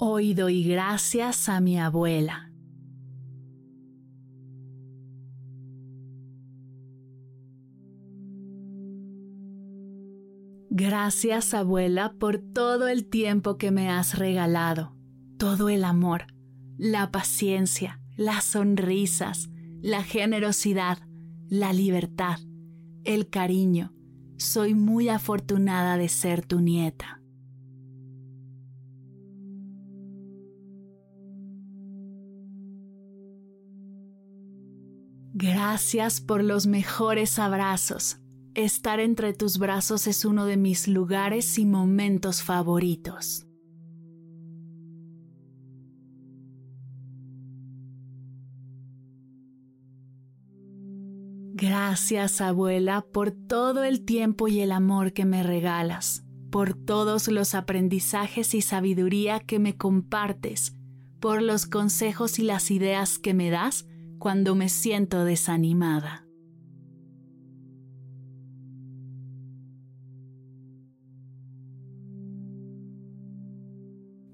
Hoy doy gracias a mi abuela. Gracias abuela por todo el tiempo que me has regalado, todo el amor, la paciencia, las sonrisas, la generosidad, la libertad, el cariño. Soy muy afortunada de ser tu nieta. Gracias por los mejores abrazos. Estar entre tus brazos es uno de mis lugares y momentos favoritos. Gracias abuela por todo el tiempo y el amor que me regalas, por todos los aprendizajes y sabiduría que me compartes, por los consejos y las ideas que me das cuando me siento desanimada.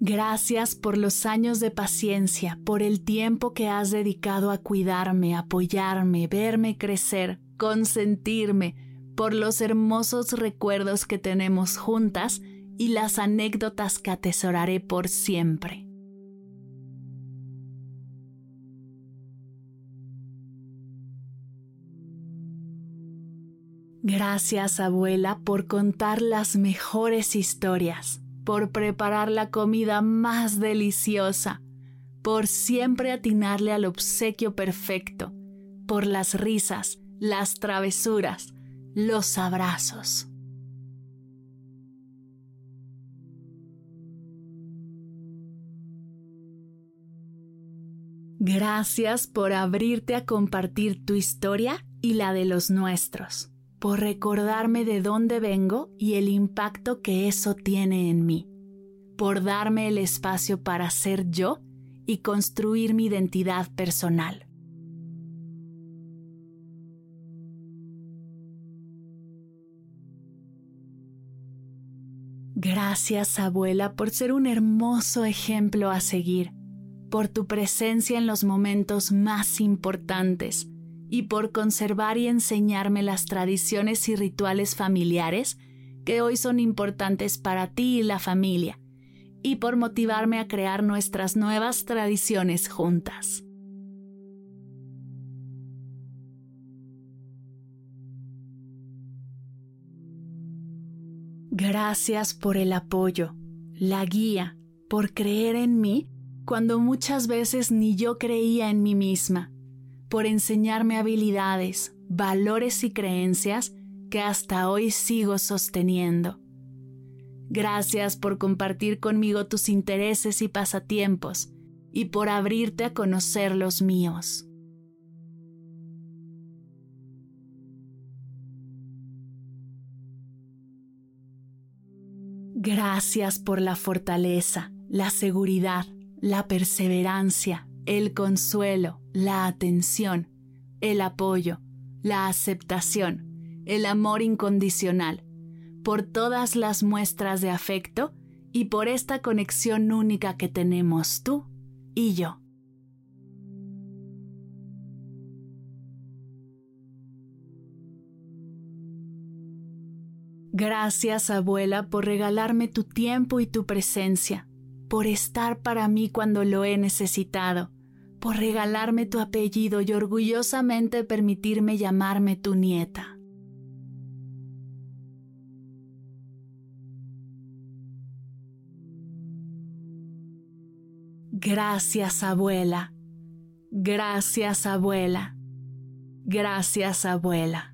Gracias por los años de paciencia, por el tiempo que has dedicado a cuidarme, apoyarme, verme crecer, consentirme, por los hermosos recuerdos que tenemos juntas y las anécdotas que atesoraré por siempre. Gracias abuela por contar las mejores historias, por preparar la comida más deliciosa, por siempre atinarle al obsequio perfecto, por las risas, las travesuras, los abrazos. Gracias por abrirte a compartir tu historia y la de los nuestros por recordarme de dónde vengo y el impacto que eso tiene en mí, por darme el espacio para ser yo y construir mi identidad personal. Gracias abuela por ser un hermoso ejemplo a seguir, por tu presencia en los momentos más importantes, y por conservar y enseñarme las tradiciones y rituales familiares que hoy son importantes para ti y la familia, y por motivarme a crear nuestras nuevas tradiciones juntas. Gracias por el apoyo, la guía, por creer en mí cuando muchas veces ni yo creía en mí misma por enseñarme habilidades, valores y creencias que hasta hoy sigo sosteniendo. Gracias por compartir conmigo tus intereses y pasatiempos y por abrirte a conocer los míos. Gracias por la fortaleza, la seguridad, la perseverancia, el consuelo, la atención, el apoyo, la aceptación, el amor incondicional, por todas las muestras de afecto y por esta conexión única que tenemos tú y yo. Gracias, abuela, por regalarme tu tiempo y tu presencia, por estar para mí cuando lo he necesitado, por regalarme tu apellido y orgullosamente permitirme llamarme tu nieta. Gracias, abuela. Gracias, abuela. Gracias, abuela.